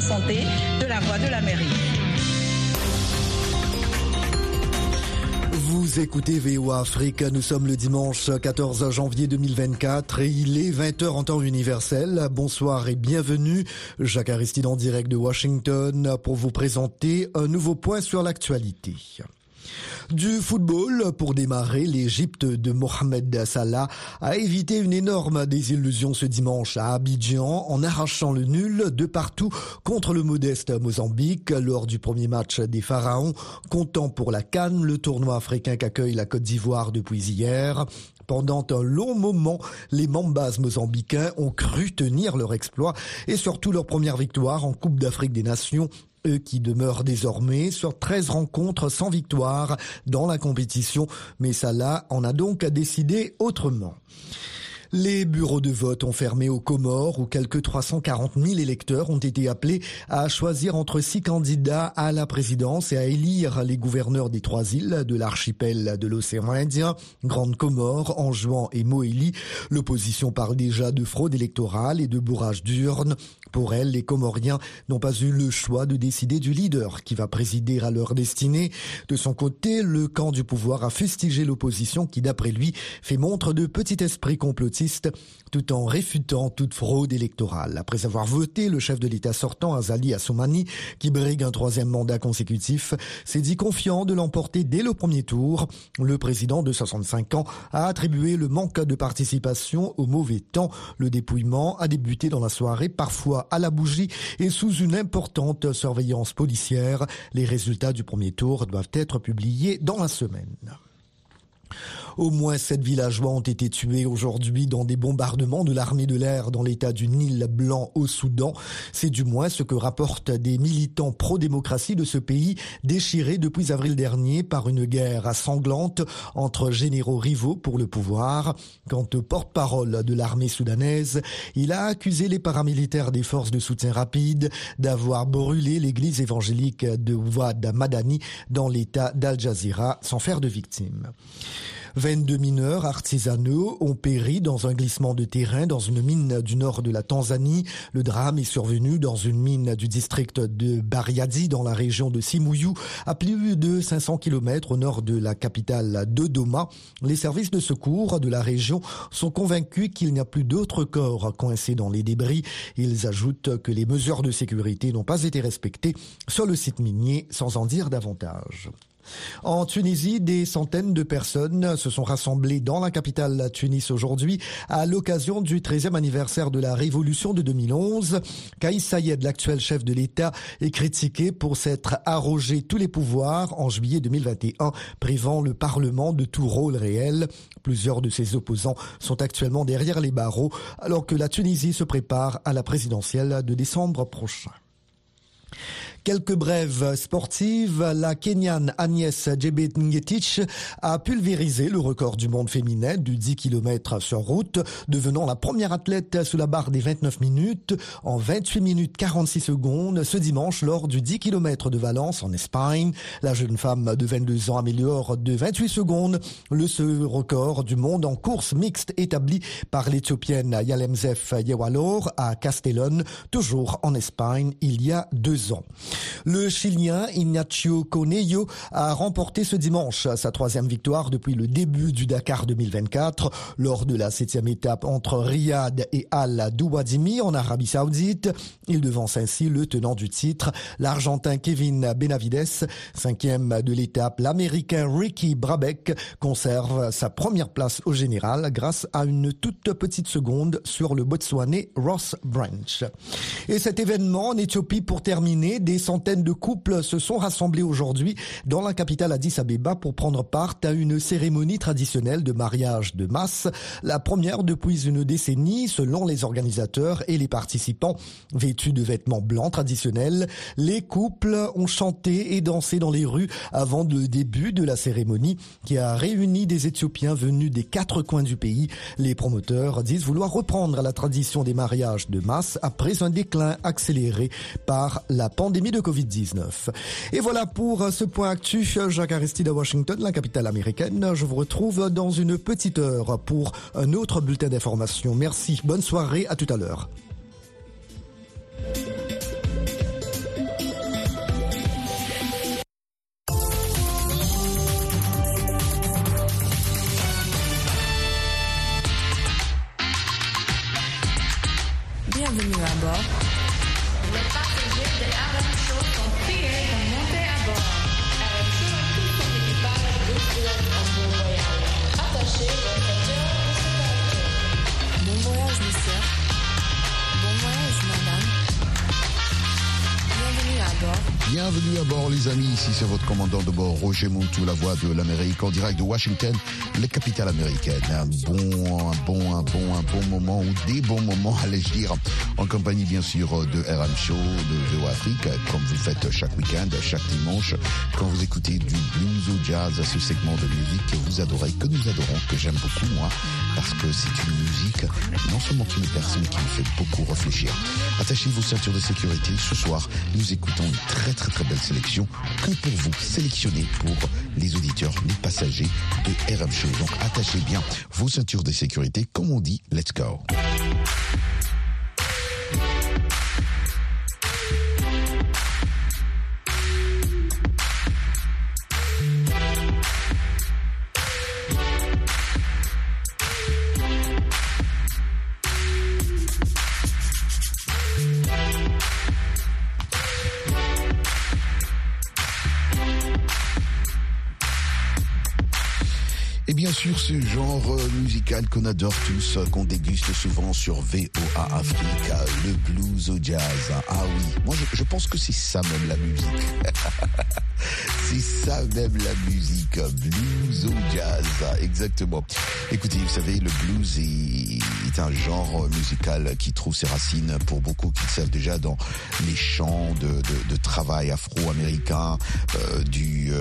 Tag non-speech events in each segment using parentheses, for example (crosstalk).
santé de la voie de la mairie. Vous écoutez VOA Afrique, nous sommes le dimanche 14 janvier 2024 et il est 20h en temps universel. Bonsoir et bienvenue. Jacques Aristide en direct de Washington pour vous présenter un nouveau point sur l'actualité. Du football, pour démarrer, l'Égypte de Mohamed Salah a évité une énorme désillusion ce dimanche à Abidjan en arrachant le nul de partout contre le modeste Mozambique lors du premier match des Pharaons, comptant pour la Cannes, le tournoi africain qu'accueille la Côte d'Ivoire depuis hier. Pendant un long moment, les Mambas mozambicains ont cru tenir leur exploit et surtout leur première victoire en Coupe d'Afrique des Nations qui demeurent désormais sur 13 rencontres sans victoire dans la compétition, mais Salah en a donc décidé autrement. Les bureaux de vote ont fermé aux Comores où quelques 340 000 électeurs ont été appelés à choisir entre six candidats à la présidence et à élire les gouverneurs des trois îles de l'archipel de l'océan Indien, Grande Comore, Anjouan et Moélie. L'opposition parle déjà de fraude électorale et de bourrage d'urnes. Pour elle, les Comoriens n'ont pas eu le choix de décider du leader qui va présider à leur destinée. De son côté, le camp du pouvoir a fustigé l'opposition qui, d'après lui, fait montre de petit esprit complotiste tout en réfutant toute fraude électorale. Après avoir voté, le chef de l'État sortant, Azali Assoumani, qui brigue un troisième mandat consécutif, s'est dit confiant de l'emporter dès le premier tour. Le président de 65 ans a attribué le manque de participation au mauvais temps. Le dépouillement a débuté dans la soirée, parfois à la bougie et sous une importante surveillance policière. Les résultats du premier tour doivent être publiés dans la semaine. Au moins sept villageois ont été tués aujourd'hui dans des bombardements de l'armée de l'air dans l'état du Nil blanc au Soudan. C'est du moins ce que rapportent des militants pro-démocratie de ce pays déchiré depuis avril dernier par une guerre sanglante entre généraux rivaux pour le pouvoir. Quant au porte-parole de l'armée soudanaise, il a accusé les paramilitaires des forces de soutien rapide d'avoir brûlé l'église évangélique de Ouad Madani dans l'état d'Al Jazeera sans faire de victimes. 22 mineurs artisanaux ont péri dans un glissement de terrain dans une mine du nord de la Tanzanie. Le drame est survenu dans une mine du district de Bariadi dans la région de Simuyu, à plus de 500 km au nord de la capitale Dodoma. Les services de secours de la région sont convaincus qu'il n'y a plus d'autres corps coincés dans les débris. Ils ajoutent que les mesures de sécurité n'ont pas été respectées sur le site minier sans en dire davantage. En Tunisie, des centaines de personnes se sont rassemblées dans la capitale Tunis aujourd'hui à l'occasion du 13e anniversaire de la révolution de 2011. Kaïs Sayed, l'actuel chef de l'État, est critiqué pour s'être arrogé tous les pouvoirs en juillet 2021, privant le Parlement de tout rôle réel. Plusieurs de ses opposants sont actuellement derrière les barreaux alors que la Tunisie se prépare à la présidentielle de décembre prochain. Quelques brèves sportives. La Kenyane Agnès Jebet-Ngetich a pulvérisé le record du monde féminin du 10 km sur route, devenant la première athlète sous la barre des 29 minutes en 28 minutes 46 secondes ce dimanche lors du 10 km de Valence en Espagne. La jeune femme de 22 ans améliore de 28 secondes le seul record du monde en course mixte établi par l'Éthiopienne Yalemzef Yewalor à Castellón, toujours en Espagne, il y a deux ans. Le Chilien Ignacio Conejo a remporté ce dimanche sa troisième victoire depuis le début du Dakar 2024 lors de la septième étape entre Riyad et Al Douadimi en Arabie Saoudite. Il devance ainsi le tenant du titre, l'Argentin Kevin Benavides. Cinquième de l'étape, l'Américain Ricky Brabeck conserve sa première place au général grâce à une toute petite seconde sur le Botswanais Ross Branch. Et cet événement en Éthiopie pour terminer, des centaines de couples se sont rassemblés aujourd'hui dans la capitale Addis Abeba pour prendre part à une cérémonie traditionnelle de mariage de masse, la première depuis une décennie selon les organisateurs et les participants. Vêtus de vêtements blancs traditionnels, les couples ont chanté et dansé dans les rues avant le début de la cérémonie qui a réuni des Éthiopiens venus des quatre coins du pays. Les promoteurs disent vouloir reprendre la tradition des mariages de masse après un déclin accéléré par la pandémie de Covid-19. Et voilà pour euh, ce point actuel. Jacques Aristide à Washington, la capitale américaine. Je vous retrouve dans une petite heure pour un autre bulletin d'information. Merci, bonne soirée, à tout à l'heure. Bienvenue à bord. Les amis, ici c'est votre commandant de bord Roger Montou, la voix de l'Amérique en direct de Washington, la capitale américaine. Un bon, un bon, un bon, un bon moment ou des bons moments, (laughs) allais-je dire, en compagnie bien sûr de RM Show, de VO Afrique, comme vous le faites chaque week-end, chaque dimanche, quand vous écoutez du blues ou jazz, ce segment de musique que vous adorez, que nous adorons, que j'aime beaucoup moi, parce que c'est une musique non seulement une personne qui me fait beaucoup réfléchir. Attachez vos ceintures de sécurité. Ce soir, nous écoutons une très très très belle sélection que pour vous, sélectionnée pour les auditeurs, les passagers de RM Show. Donc attachez bien vos ceintures de sécurité. Comme on dit, let's go. Bien sûr ce genre euh, musical qu'on adore tous, euh, qu'on déguste souvent sur VOA Afrique, le blues au jazz. Ah oui, moi je, pense que c'est ça même la musique. (laughs) c'est ça même la musique, blues au jazz, exactement. Écoutez, vous savez, le blues est, un genre musical qui trouve ses racines pour beaucoup qui le savent déjà dans les chants de, travail afro-américain euh, du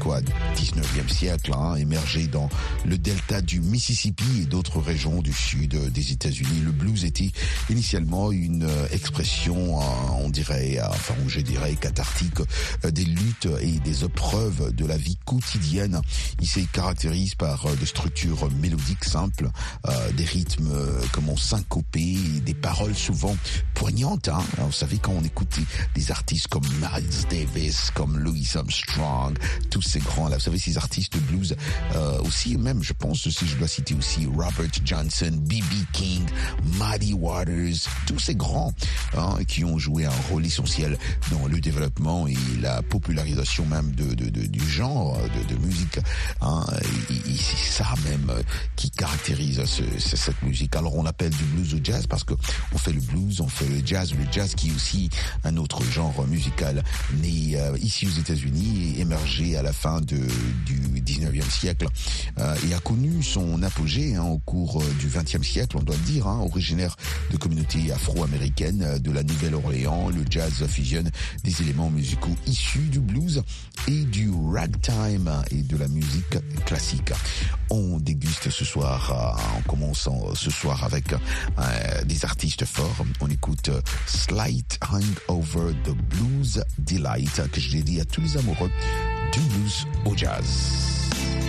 quoi 19e siècle, hein, émergé dans le delta du Mississippi et d'autres régions du sud des États-Unis. Le blues était initialement une euh, expression, euh, on dirait, euh, enfin, je dirais, cathartique des luttes et des épreuves de la vie quotidienne. Il se caractérise par des structures mélodiques simples, des rythmes comme on syncopé, des paroles souvent poignantes. Hein. vous savez, quand on écoute des, artistes comme Miles Davis, comme Louis Armstrong, tous ces grands-là, vous savez, ces artistes blues aussi même, je pense, si je dois citer aussi Robert Johnson, B.B. King, Muddy Waters, tous ces grands hein, qui ont joué un rôle essentiel dans le développement et la popularisation même de, du genre de, musique. Hein, c'est ça même qui caractérise cette musique. Alors on appelle du blues au jazz parce que on fait le blues, on fait le jazz, le jazz qui est aussi un autre genre musical né euh, ici aux États-Unis et émergé à la fin de, du 19e siècle euh, et a connu son apogée hein, au cours euh, du XXe siècle, on doit le dire, hein, originaire de communautés afro-américaines euh, de la Nouvelle-Orléans. Le jazz fusionne des éléments musicaux issus du blues et du ragtime et de la musique classique. On déguste ce soir, en commençant ce soir avec des artistes forts. On écoute Slight Hangover the Blues Delight que je dédie à tous les amoureux du blues au jazz.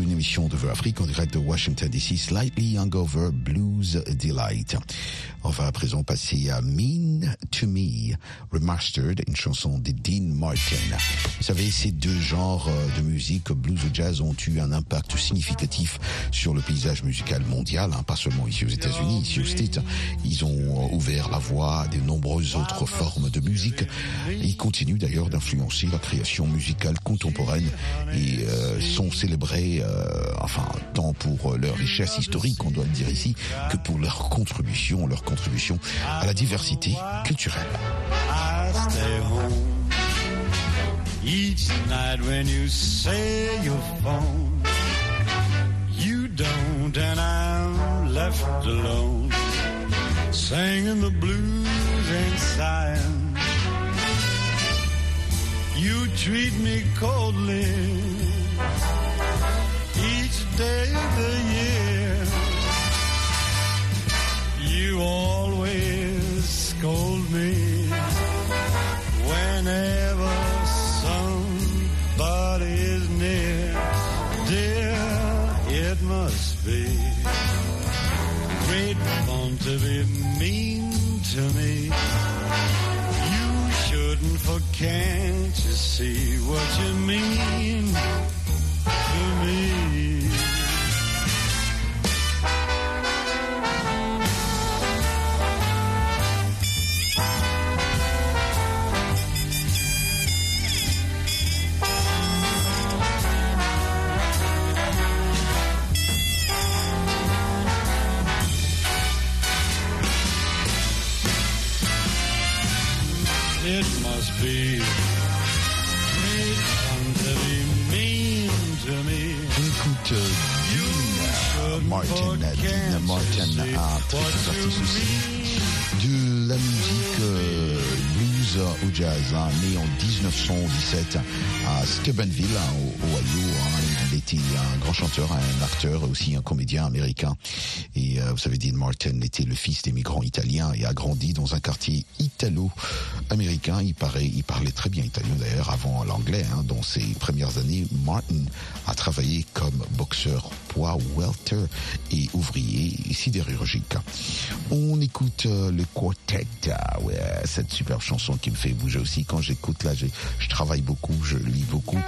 Une émission de Vœux Afrique en direct de Washington DC, Slightly Hangover Blues Delight. On va à présent passer à Mean to Me, Remastered, une chanson de Dean Martin. Vous savez, ces deux genres euh, de musique, blues et jazz, ont eu un impact significatif sur le paysage musical mondial, hein, pas seulement ici aux États-Unis, ici aux States. Ils ont euh, ouvert la voie à de nombreuses autres formes de musique. ils continuent d'ailleurs d'influencer la création musicale contemporaine et euh, sont célébrés, enfin, tant pour leur richesse historique, on doit le dire ici, que pour leur contribution, leur contribution à la diversité culturelle. Each night when you say your phone, you don't, and I'm left alone, singing the blues and sighing. You treat me coldly day of the year. You always scold me whenever somebody is near. Dear, it must be great fun to be mean to me. You shouldn't, for can't you see what you mean It must be great fun to be mean to me. Écoute, euh, Dean Martin, Dean Martin a très artiste aussi de la musique euh, blues au jazz, né en 1917 à Steubenville, hein, au Ohio. Il était un grand chanteur, un acteur, aussi un comédien américain. Et euh, vous savez, Dean Martin était le fils d'émigrants italiens et a grandi dans un quartier italo-américain. Il, paraît, il parlait très bien italien d'ailleurs avant l'anglais. Hein. Dans ses premières années, Martin a travaillé comme boxeur poids welter et ouvrier sidérurgique. On écoute euh, le quartet, ah ouais, cette superbe chanson qui me fait bouger aussi quand j'écoute là. Je travaille beaucoup, je lis beaucoup.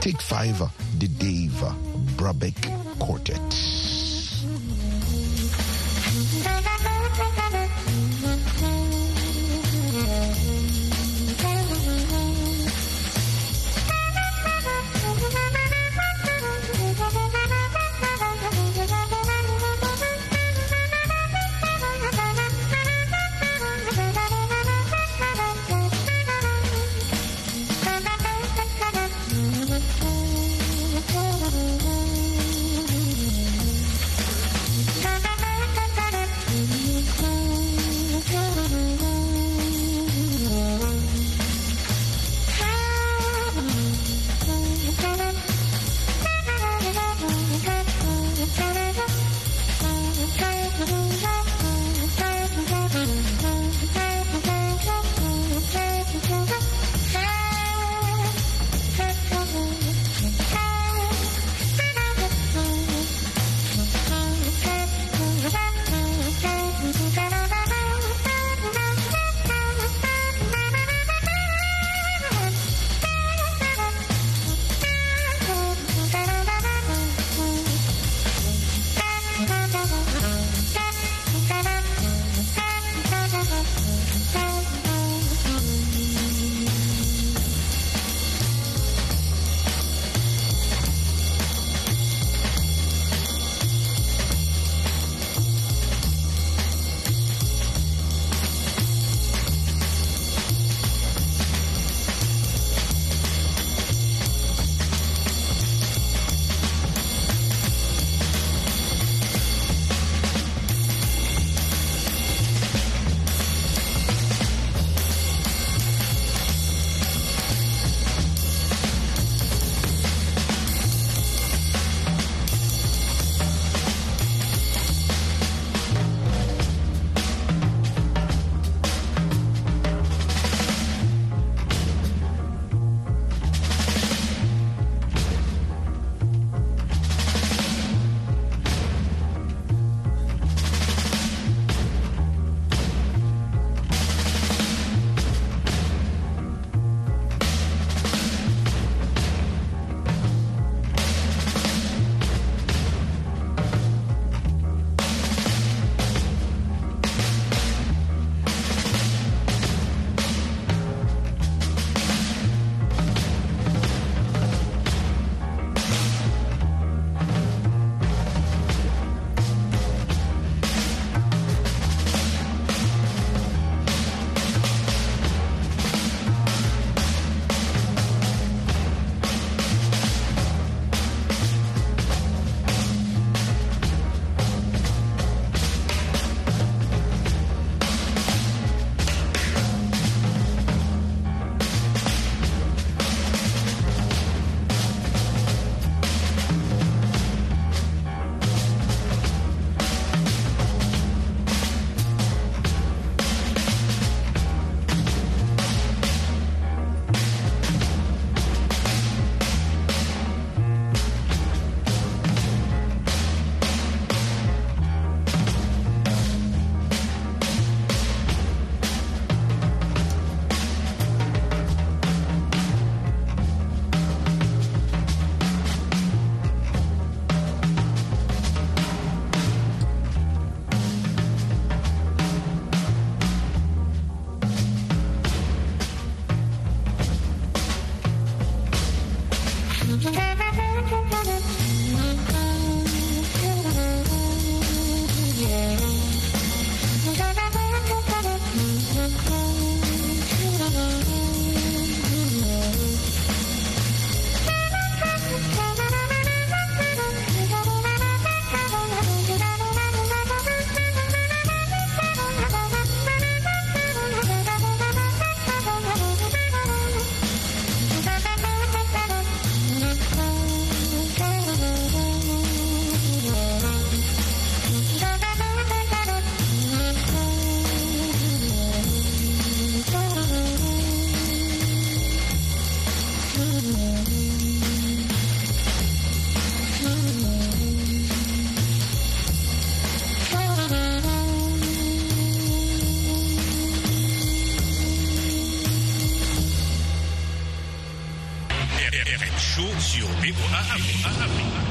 Take Five de Dave Brabeck Quartet. Sur VOA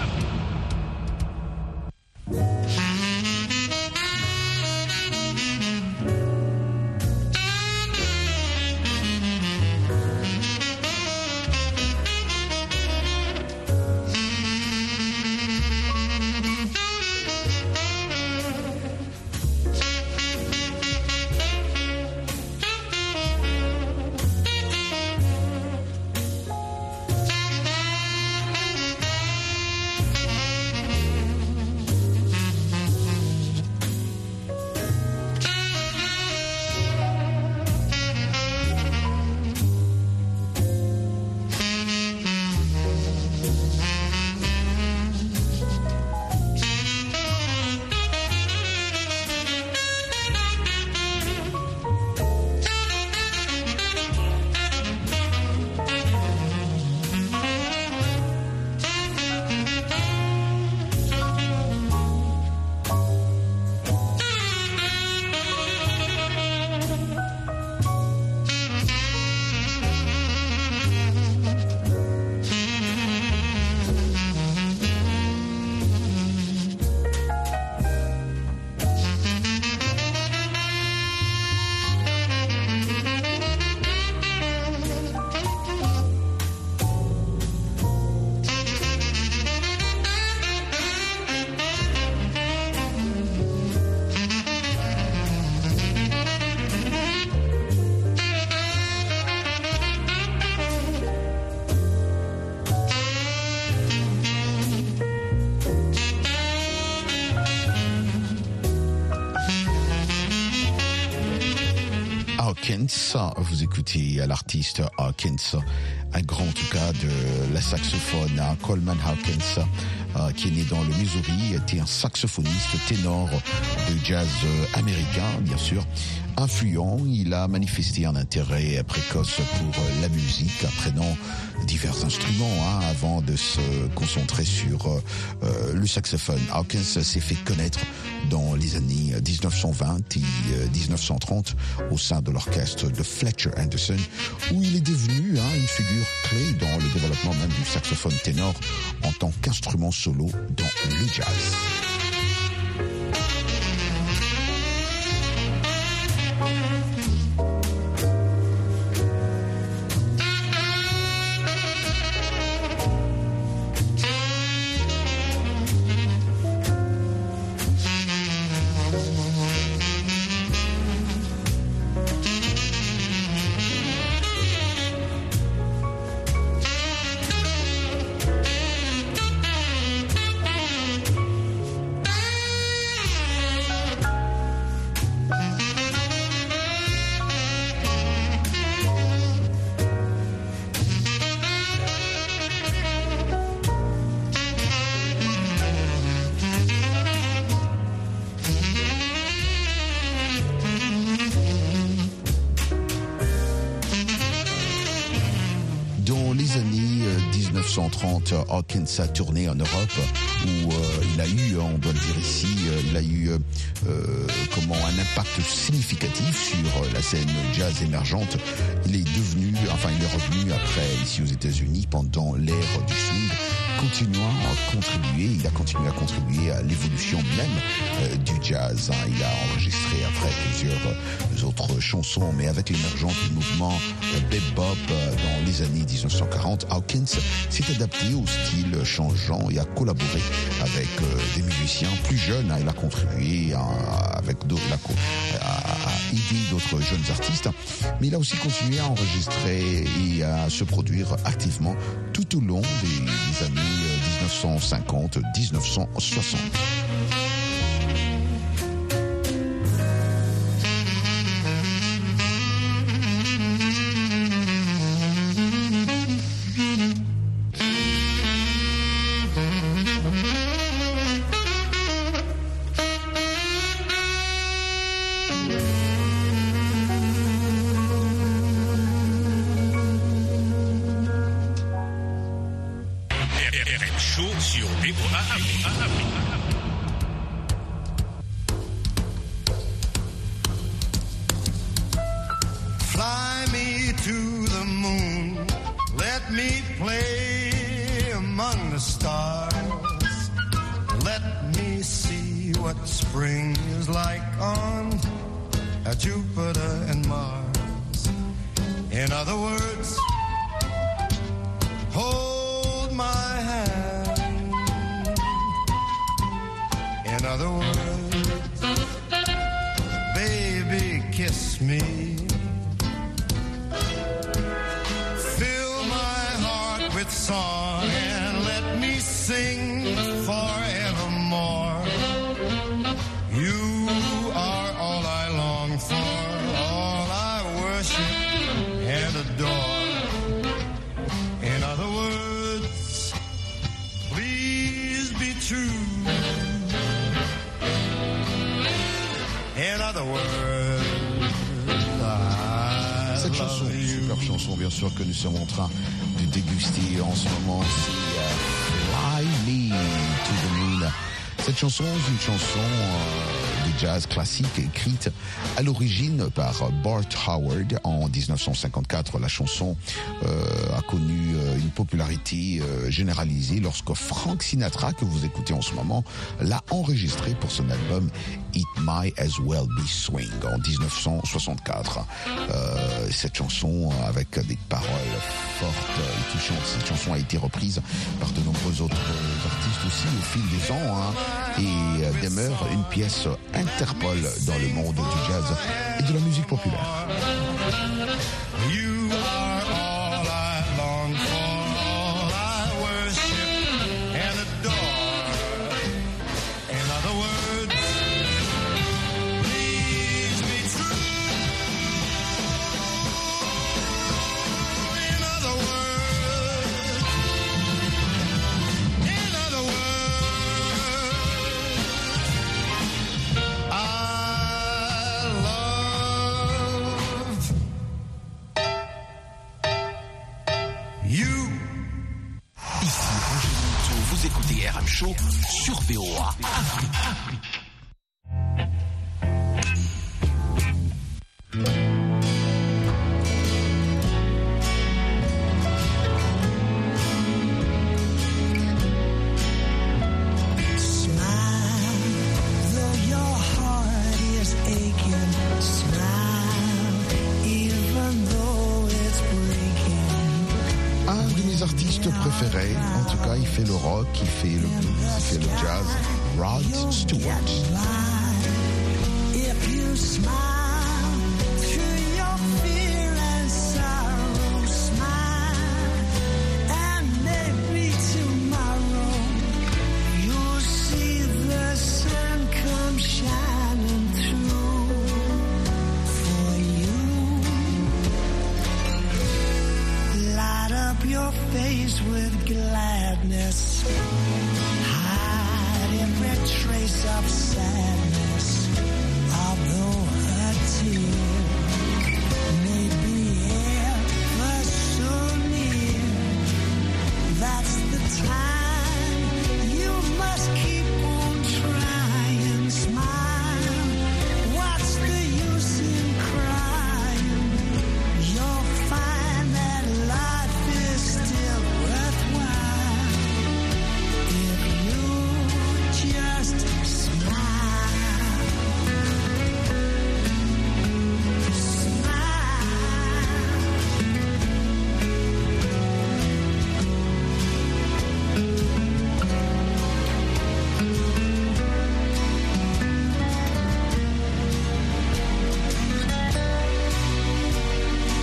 Afrique. Vous écoutez l'artiste Hawkins, un grand en tout cas de la saxophone, Coleman Hawkins, euh, qui est né dans le Missouri, était un saxophoniste ténor de jazz américain, bien sûr, influent. Il a manifesté un intérêt précoce pour la musique, apprenant divers instruments hein, avant de se concentrer sur euh, euh, le saxophone. Hawkins s'est fait connaître dans les années 1920 et 1930 au sein de l'orchestre de Fletcher Anderson, où il est devenu hein, une figure clé dans le développement même du saxophone ténor en tant qu'instrument solo dans le jazz. Hawkins a tourné en Europe où euh, il a eu, on doit le dire ici, euh, il a eu euh, comment un impact significatif sur la scène jazz émergente. Il est devenu, enfin il est revenu après ici aux États-Unis pendant l'ère du swing à contribuer, il a continué à contribuer à l'évolution même du jazz. Hein. Il a enregistré après plusieurs autres chansons, mais avec l'émergence du mouvement bebop dans les années 1940, Hawkins s'est adapté au style changeant et a collaboré avec euh, des musiciens plus jeunes. Hein. Il a contribué avec d'autres, à, aider d'autres jeunes artistes, mais il a aussi continué à enregistrer et à se produire activement tout au long des années 1950-1960. Song and let me sing forevermore. You are all I long for, all I worship and adore. In other words, please be true. In other words, I Cette chanson, love you. superbe chanson bien sûr que nous sommes en train de déguster en ce moment, c'est euh, Fly Me to the Moon. Cette chanson est une chanson euh, jazz classique écrite à l'origine par Bart Howard en 1954. La chanson euh, a connu euh, une popularité euh, généralisée lorsque Frank Sinatra, que vous écoutez en ce moment, l'a enregistrée pour son album It Might As Well Be Swing en 1964. Euh, cette chanson avec des paroles fortes et touchantes. Cette chanson a été reprise par de nombreux autres artistes aussi au fil des ans hein, et euh, demeure une pièce Interpol dans le monde du jazz et de la musique populaire. Sur il fait le rock, il fait le blues, il fait le jazz, Rod Stewart. sadness, hiding red trace of sadness.